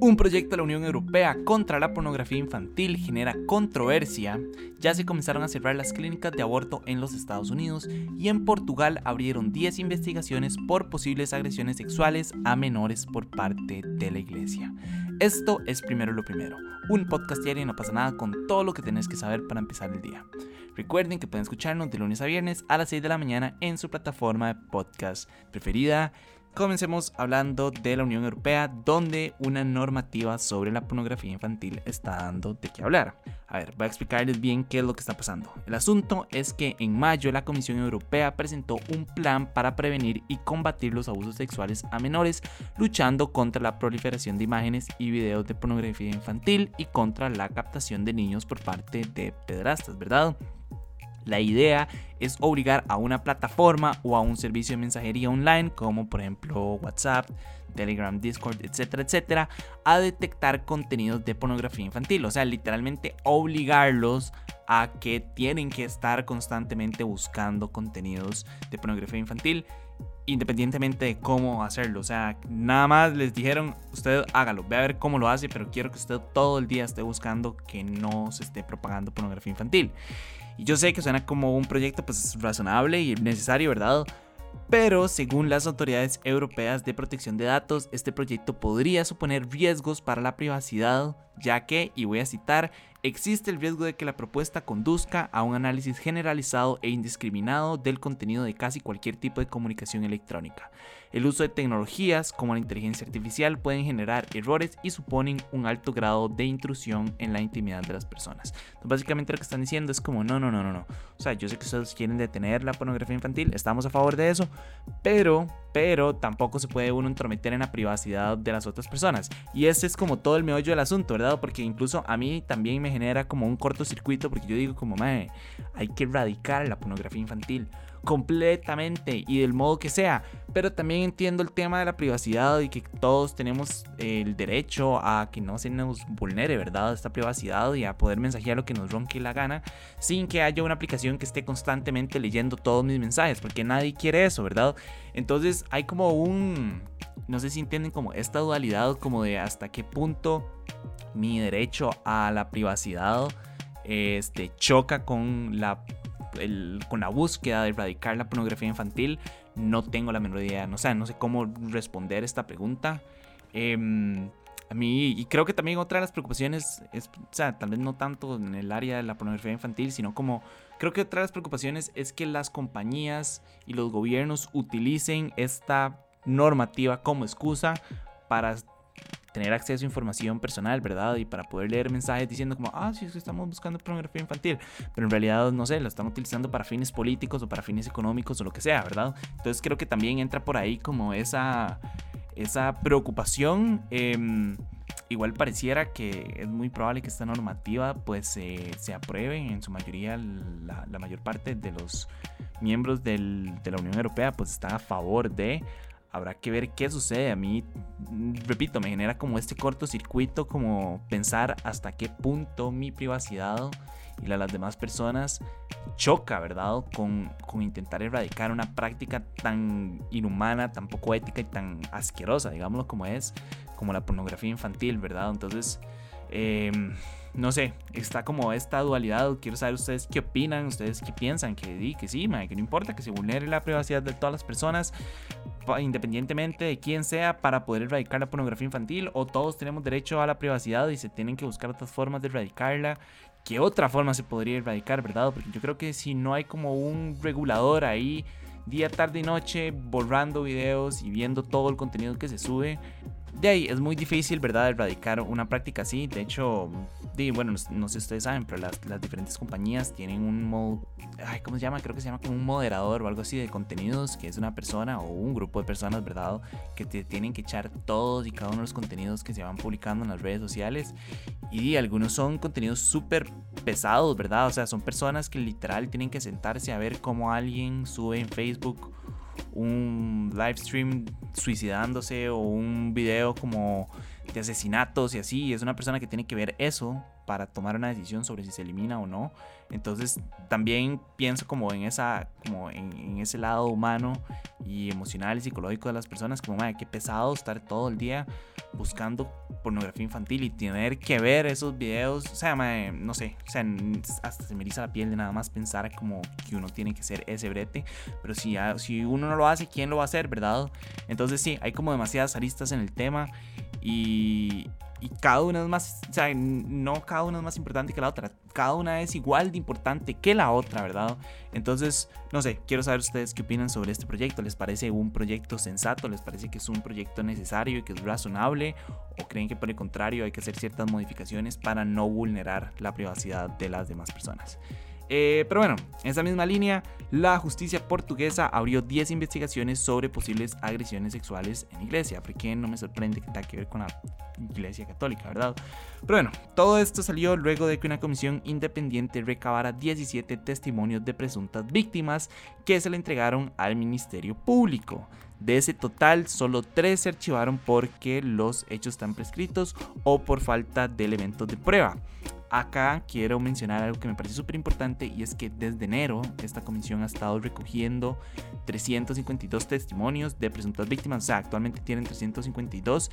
Un proyecto de la Unión Europea contra la pornografía infantil genera controversia. Ya se comenzaron a cerrar las clínicas de aborto en los Estados Unidos y en Portugal abrieron 10 investigaciones por posibles agresiones sexuales a menores por parte de la iglesia. Esto es primero lo primero, un podcast diario y no pasa nada con todo lo que tenés que saber para empezar el día. Recuerden que pueden escucharnos de lunes a viernes a las 6 de la mañana en su plataforma de podcast preferida Comencemos hablando de la Unión Europea, donde una normativa sobre la pornografía infantil está dando de qué hablar. A ver, voy a explicarles bien qué es lo que está pasando. El asunto es que en mayo la Comisión Europea presentó un plan para prevenir y combatir los abusos sexuales a menores, luchando contra la proliferación de imágenes y videos de pornografía infantil y contra la captación de niños por parte de pedrastas, ¿verdad? La idea es obligar a una plataforma o a un servicio de mensajería online, como por ejemplo WhatsApp, Telegram, Discord, etcétera, etcétera, a detectar contenidos de pornografía infantil. O sea, literalmente obligarlos a que tienen que estar constantemente buscando contenidos de pornografía infantil independientemente de cómo hacerlo. O sea, nada más les dijeron, usted hágalo, ve a ver cómo lo hace, pero quiero que usted todo el día esté buscando que no se esté propagando pornografía infantil. Y yo sé que suena como un proyecto pues razonable y necesario, ¿verdad? Pero según las autoridades europeas de protección de datos, este proyecto podría suponer riesgos para la privacidad, ya que, y voy a citar, existe el riesgo de que la propuesta conduzca a un análisis generalizado e indiscriminado del contenido de casi cualquier tipo de comunicación electrónica. El uso de tecnologías como la inteligencia artificial pueden generar errores y suponen un alto grado de intrusión en la intimidad de las personas. Entonces, básicamente lo que están diciendo es como, no, no, no, no, no. O sea, yo sé que ustedes quieren detener la pornografía infantil, estamos a favor de eso, pero, pero tampoco se puede uno entrometer en la privacidad de las otras personas. Y ese es como todo el meollo del asunto, ¿verdad? Porque incluso a mí también me genera como un cortocircuito porque yo digo como, mae, hay que erradicar la pornografía infantil completamente y del modo que sea. Pero también entiendo el tema de la privacidad y que todos tenemos el derecho a que no se nos vulnere, ¿verdad? Esta privacidad y a poder mensajear lo que nos ronque la gana sin que haya una aplicación que esté constantemente leyendo todos mis mensajes, porque nadie quiere eso, ¿verdad? Entonces hay como un, no sé si entienden como esta dualidad como de hasta qué punto mi derecho a la privacidad este, choca con la con la búsqueda de erradicar la pornografía infantil, no tengo la menor idea. No, sé, no sé cómo responder esta pregunta. Em, a mí, y creo que también otra de las preocupaciones es, o sea, tal vez no tanto en el área de la pornografía infantil, sino como, creo que otra de las preocupaciones es que las compañías y los gobiernos utilicen esta normativa como excusa para tener acceso a información personal, ¿verdad? Y para poder leer mensajes diciendo como, ah, sí, es que estamos buscando pornografía infantil, pero en realidad, no sé, lo están utilizando para fines políticos o para fines económicos o lo que sea, ¿verdad? Entonces creo que también entra por ahí como esa, esa preocupación. Em, igual pareciera que es muy probable que esta normativa pues se apruebe en su mayoría, la, la mayor parte de los miembros del, de la Unión Europea pues están a favor de habrá que ver qué sucede. A mí, repito, me genera como este cortocircuito, como pensar hasta qué punto mi privacidad y la de las demás personas choca, ¿verdad? Con, con, intentar erradicar una práctica tan inhumana, tan poco ética y tan asquerosa, digámoslo como es, como la pornografía infantil, ¿verdad? Entonces, eh, no sé, está como esta dualidad. Quiero saber ustedes qué opinan, ustedes qué piensan, que, que sí, que no importa que se vulnere la privacidad de todas las personas, independientemente de quién sea, para poder erradicar la pornografía infantil, o todos tenemos derecho a la privacidad y se tienen que buscar otras formas de erradicarla. ¿Qué otra forma se podría erradicar, verdad? Porque yo creo que si no hay como un regulador ahí, día, tarde y noche, borrando videos y viendo todo el contenido que se sube, de ahí es muy difícil, ¿verdad?, erradicar una práctica así. De hecho, bueno, no, sé si ustedes saben, pero las, diferentes compañías tienen un modo, ay, ¿cómo se llama? Creo que se llama como un moderador o algo así de contenidos, que es una persona o un grupo de personas, ¿verdad? Que te tienen que echar todos y cada uno de los contenidos que se van publicando en las redes sociales. Y algunos son contenidos súper pesados, ¿verdad? O sea, son personas que literal tienen que sentarse a ver cómo alguien sube en Facebook un live stream suicidándose o un video como de asesinatos y así. Es una persona que tiene que ver eso para tomar una decisión sobre si se elimina o no. Entonces también pienso como en esa, como en, ese lado humano y emocional y psicológico de las personas, como madre, qué pesado estar todo el día buscando pornografía infantil y tener que ver esos videos, o sea, no sé, o sea, hasta se me eriza la piel de nada más pensar como que uno tiene que ser ese brete, pero si, si uno no lo hace, ¿quién lo va a hacer, verdad? Entonces sí, hay como demasiadas aristas en el tema y, cada una es más, o sea, no cada una es más importante que la otra, cada una es igual de importante que la otra, ¿verdad? Entonces, no sé, quiero saber ustedes qué opinan sobre este proyecto, ¿les parece un proyecto sensato? ¿Les parece que es un proyecto necesario y que es razonable? ¿O creen que por el contrario hay que hacer ciertas modificaciones para no vulnerar la privacidad de las demás personas? Eh, pero bueno, en esa misma línea, la justicia portuguesa abrió 10 investigaciones sobre posibles agresiones sexuales en iglesia, porque no me sorprende que tenga que ver con la iglesia católica, ¿verdad? Pero bueno, todo esto salió luego de que una comisión independiente recabara 17 testimonios de presuntas víctimas que se le entregaron al Ministerio Público. De ese total, solo 3 se archivaron porque los hechos están prescritos o por falta de elementos de prueba. Acá quiero mencionar algo que me parece súper importante y es que desde enero esta comisión ha estado recogiendo 352 testimonios de presuntas víctimas, o sea, actualmente tienen 352,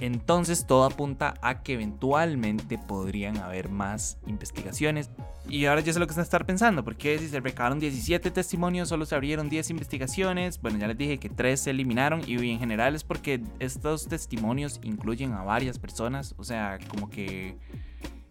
entonces todo apunta a que eventualmente podrían haber más investigaciones. Y ahora ya sé lo que están estar pensando, porque si se recabaron 17 testimonios, solo se abrieron 10 investigaciones, bueno, ya les dije que 3 se eliminaron y en general es porque estos testimonios incluyen a varias personas, o sea, como que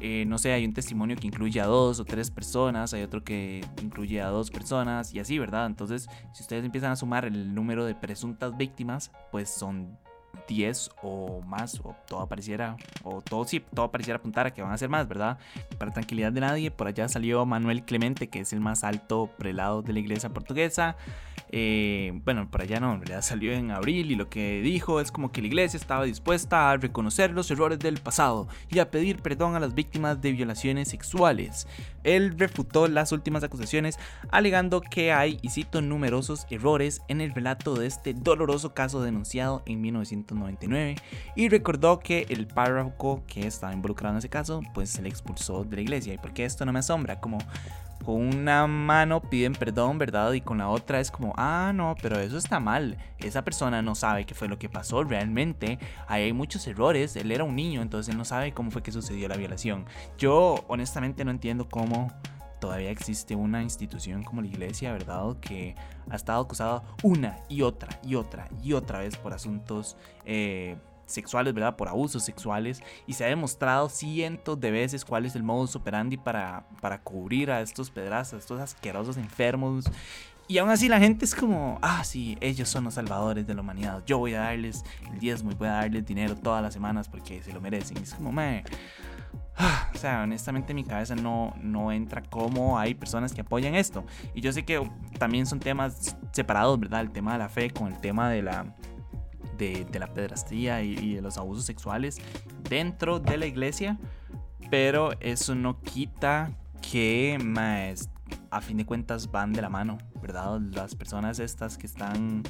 eh, no sé, hay un testimonio que incluye a dos o tres personas, hay otro que incluye a dos personas y así, ¿verdad? Entonces, si ustedes empiezan a sumar el número de presuntas víctimas, pues son 10 o más, o todo pareciera, o todo sí, todo pareciera apuntar a que van a ser más, ¿verdad? Para tranquilidad de nadie, por allá salió Manuel Clemente, que es el más alto prelado de la iglesia portuguesa. Eh, bueno, por allá no, en realidad salió en abril y lo que dijo es como que la iglesia estaba dispuesta a reconocer los errores del pasado y a pedir perdón a las víctimas de violaciones sexuales. Él refutó las últimas acusaciones alegando que hay, y cito, numerosos errores en el relato de este doloroso caso denunciado en 1999 y recordó que el párroco que estaba involucrado en ese caso pues se le expulsó de la iglesia. ¿Y por qué esto no me asombra? Como con una mano piden perdón, ¿verdad? Y con la otra es como, ah, no, pero eso está mal. Esa persona no sabe qué fue lo que pasó realmente. Hay muchos errores. Él era un niño, entonces él no sabe cómo fue que sucedió la violación. Yo honestamente no entiendo cómo todavía existe una institución como la iglesia, ¿verdad? Que ha estado acusada una y otra y otra y otra vez por asuntos eh, sexuales, ¿verdad? Por abusos sexuales. Y se ha demostrado cientos de veces cuál es el modus operandi para, para cubrir a estos pedrazos, a estos asquerosos enfermos. Y aún así la gente es como, ah, sí, ellos son los salvadores de la humanidad. Yo voy a darles el diezmo y voy a darles dinero todas las semanas porque se lo merecen. Es como, me... O sea, honestamente en mi cabeza no, no entra cómo hay personas que apoyan esto. Y yo sé que también son temas separados, ¿verdad? El tema de la fe con el tema de la, de, la pedrastría y, de los abusos sexuales dentro de la iglesia, pero eso no quita que más, a fin de cuentas van de la mano, ¿verdad? Las personas estas que están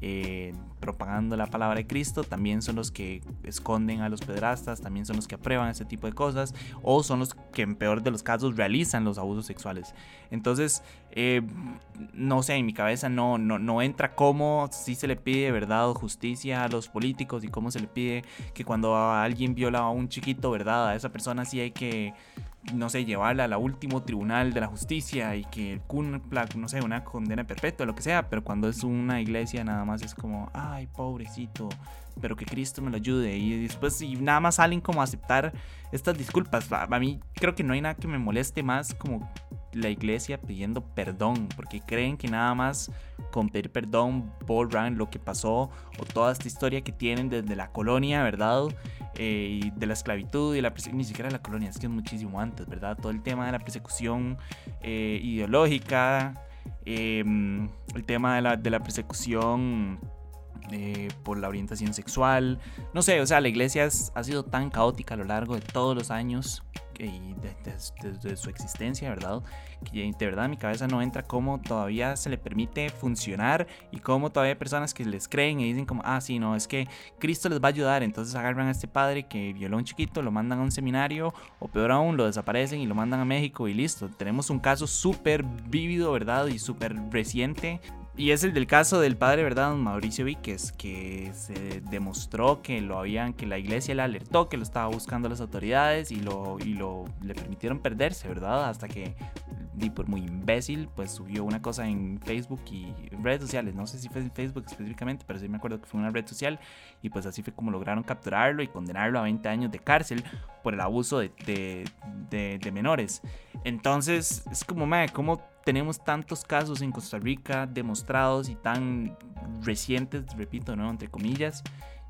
eh, propagando la palabra de Cristo, también son los que esconden a los pedrastas, también son los que aprueban este tipo de cosas, o son los que en peor de los casos realizan los abusos sexuales. Entonces, eh, no sé, en mi cabeza no, no, no entra cómo si se le pide verdad justicia a los políticos y cómo se le pide que cuando alguien viola a un chiquito, ¿verdad? A esa persona sí hay que no sé, llevarla al último tribunal de la justicia y que cumpla, no sé, una condena perpetua, lo que sea, pero cuando es una iglesia nada más es como, ay, pobrecito, pero que Cristo me lo ayude. Y después y nada más salen como a aceptar estas disculpas. A, mí creo que no hay nada que me moleste más como la iglesia pidiendo perdón, porque creen que nada más con pedir perdón borran lo que pasó o toda esta historia que tienen desde la colonia, ¿verdad? Eh, y de la esclavitud y la ni siquiera la colonia, es que es muchísimo antes, ¿verdad? Todo el tema de la persecución eh, ideológica, em, el tema de la, de la persecución eh, por la orientación sexual. No sé, o sea, la iglesia ha sido tan caótica a lo largo de todos los años y desde su existencia, ¿verdad? Que de verdad mi cabeza no entra cómo todavía se le permite funcionar y cómo todavía hay personas que les creen y dicen como, ah, sí, no, es que Cristo les va a ayudar, entonces agarran a este padre que violó a un chiquito, lo mandan a un seminario o peor aún, lo desaparecen y lo mandan a México y listo. Tenemos un caso súper vívido, ¿verdad? Y súper reciente Y es el del caso del padre, ¿verdad? Mauricio Víquez, que se demostró que lo habían, que la iglesia le alertó que lo estaba buscando las autoridades y lo, y lo le permitieron perderse, ¿verdad? Hasta que, y por muy imbécil, pues subió una cosa en Facebook y redes sociales. No sé si fue en Facebook específicamente, pero sí me acuerdo que fue una red social. Y pues así fue como lograron capturarlo y condenarlo a 20 años de cárcel por el abuso de, de, de, menores. Entonces, es como, madre, ¿cómo tenemos tantos casos en Costa Rica demostrados y tan recientes, repito, ¿no? Entre comillas,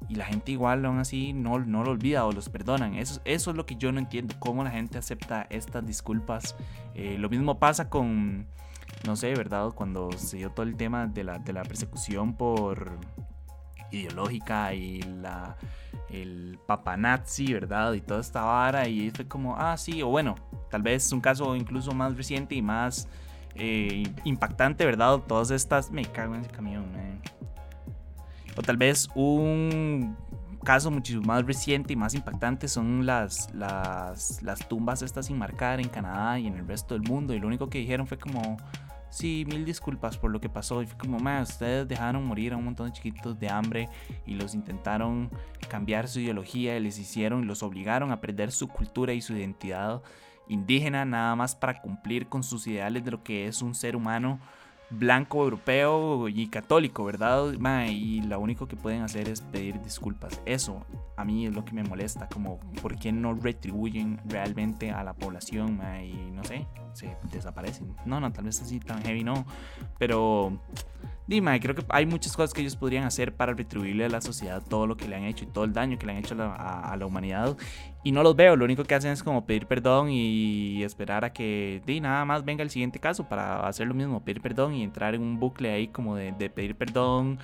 y la gente igual aún así no, no lo olvida o los perdonan. Eso, eso es lo que yo no entiendo, cómo la gente acepta estas disculpas. Eh, lo mismo pasa con, no sé, ¿verdad? Cuando se dio todo el tema de la, de la persecución por ideológica y la el papanazi, ¿verdad? Y toda esta vara y fue como, ah, sí, o bueno, tal vez un caso incluso más reciente y más eh, impactante, ¿verdad? Todas estas. Me cago en ese camión, O tal vez un caso muchísimo más reciente y más impactante son las, las, las tumbas estas sin marcar en Canadá y en el resto del mundo. Y lo único que dijeron fue como. Sí, mil disculpas por lo que pasó. Y fue como, más ustedes dejaron morir a un montón de chiquitos de hambre y los intentaron cambiar su ideología y les hicieron, los obligaron a perder su cultura y su identidad indígena nada más para cumplir con sus ideales de lo que es un ser humano blanco, europeo y católico, ¿verdad? y lo único que pueden hacer es pedir disculpas. Eso a mí es lo que me molesta, como por qué no retribuyen realmente a la población y no sé, se desaparecen. No, no, tal vez así tan heavy no, pero Dime, creo que hay muchas cosas que ellos podrían hacer para retribuirle a la sociedad todo lo que le han hecho y todo el daño que le han hecho a la, humanidad. Y no los veo, lo único que hacen es como pedir perdón y esperar a que di, nada más venga el siguiente caso para hacer lo mismo, pedir perdón y entrar en un bucle ahí como de, pedir perdón.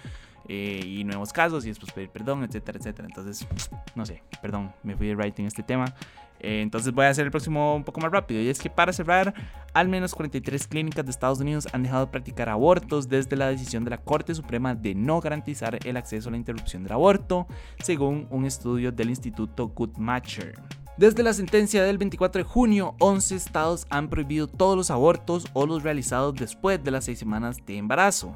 Eh, y nuevos casos y después pedir perdón, etcétera, etcétera. Entonces, no sé, perdón, me fui de writing este tema. Eh, entonces voy a hacer el próximo un poco más rápido. Y es que para cerrar, al menos 43 clínicas de Estados Unidos han dejado de practicar abortos desde la decisión de la Corte Suprema de no garantizar el acceso a la interrupción del aborto, según un estudio del Instituto Goodmatcher. Desde la sentencia del 24 de junio, 11 estados han prohibido todos los abortos o los realizados después de las 6 semanas de embarazo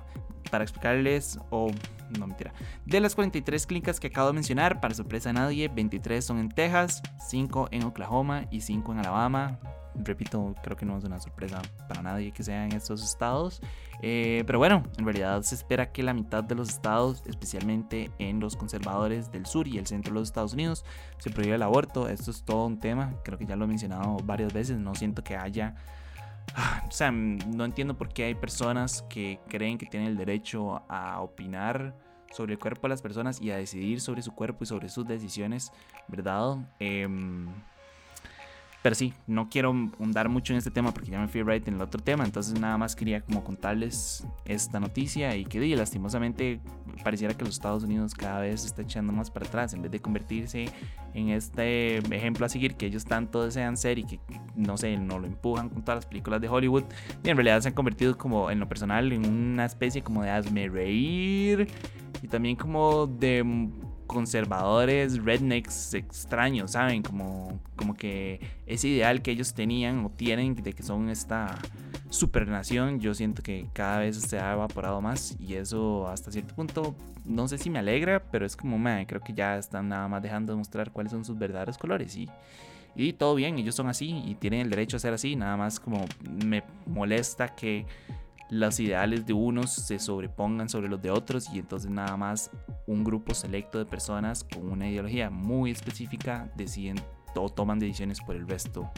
para explicarles, o no mentira, de las 43 clínicas que acabo de mencionar, para sorpresa de nadie, 23 son en Texas, 5 en Oklahoma y 5 en Alabama. Repito, creo que no es una sorpresa para nadie que sea en estos estados. Eh, pero bueno, en realidad se espera que la mitad de los estados, especialmente en los conservadores del sur y el centro de los Estados Unidos, se prohíbe el aborto. Esto es todo un tema, creo que ya lo he mencionado varias veces, no siento que haya o sea, no entiendo por qué hay personas que creen que tienen el derecho a opinar sobre el cuerpo de las personas y a decidir sobre su cuerpo y sobre sus decisiones, ¿verdad? Eh, pero sí, no quiero hundar mucho en este tema porque ya me fui right en el otro tema. Entonces nada más quería como contarles esta noticia y que lastimosamente pareciera que los Estados Unidos cada vez se está echando más para atrás en vez de convertirse en este ejemplo a seguir que ellos tanto desean ser y que no sé, no lo empujan con todas las películas de Hollywood. Y en realidad se han convertido como en lo personal en una especie como de hazme reír y también como de conservadores, rednecks extraños, ¿saben? Como, como que ese ideal que ellos tenían o tienen de que son esta supernación, yo siento que cada vez se ha evaporado más y eso hasta cierto punto, no sé si me alegra, pero es como, me creo que ya están nada más dejando de mostrar cuáles son sus verdaderos colores y, y todo bien, ellos son así y tienen el derecho a ser así, nada más como me molesta que los ideales de unos se sobrepongan sobre los de otros y entonces nada más un grupo selecto de personas con una ideología muy específica deciden o toman decisiones por el resto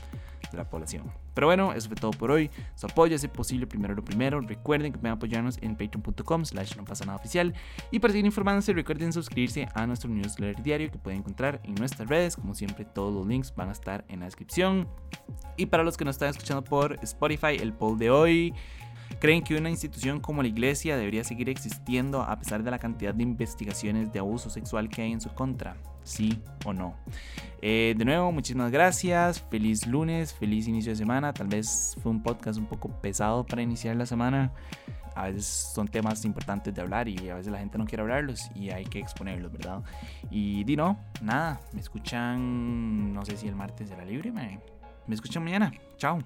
de la población. Pero bueno, eso fue todo por hoy. Su apoyo es posible primero lo primero. Recuerden que pueden apoyarnos en patreon.com slash no pasa nada oficial. Y para seguir informándose, recuerden suscribirse a nuestro newsletter diario que pueden encontrar en nuestras redes. Como siempre, todos los links van a estar en la descripción. Y para los que nos están escuchando por Spotify, el poll de hoy ¿Creen que una institución como la iglesia debería seguir existiendo a pesar de la cantidad de investigaciones de abuso sexual que hay en su contra? ¿Sí o no? Eh, de nuevo, muchísimas gracias. Feliz lunes, feliz inicio de semana. Tal vez fue un podcast un poco pesado para iniciar la semana. A veces son temas importantes de hablar y a veces la gente no quiere hablarlos y hay que exponerlos, ¿verdad? Y di no, nada, me escuchan, no sé si el martes será libre, me, me escuchan mañana. Chao.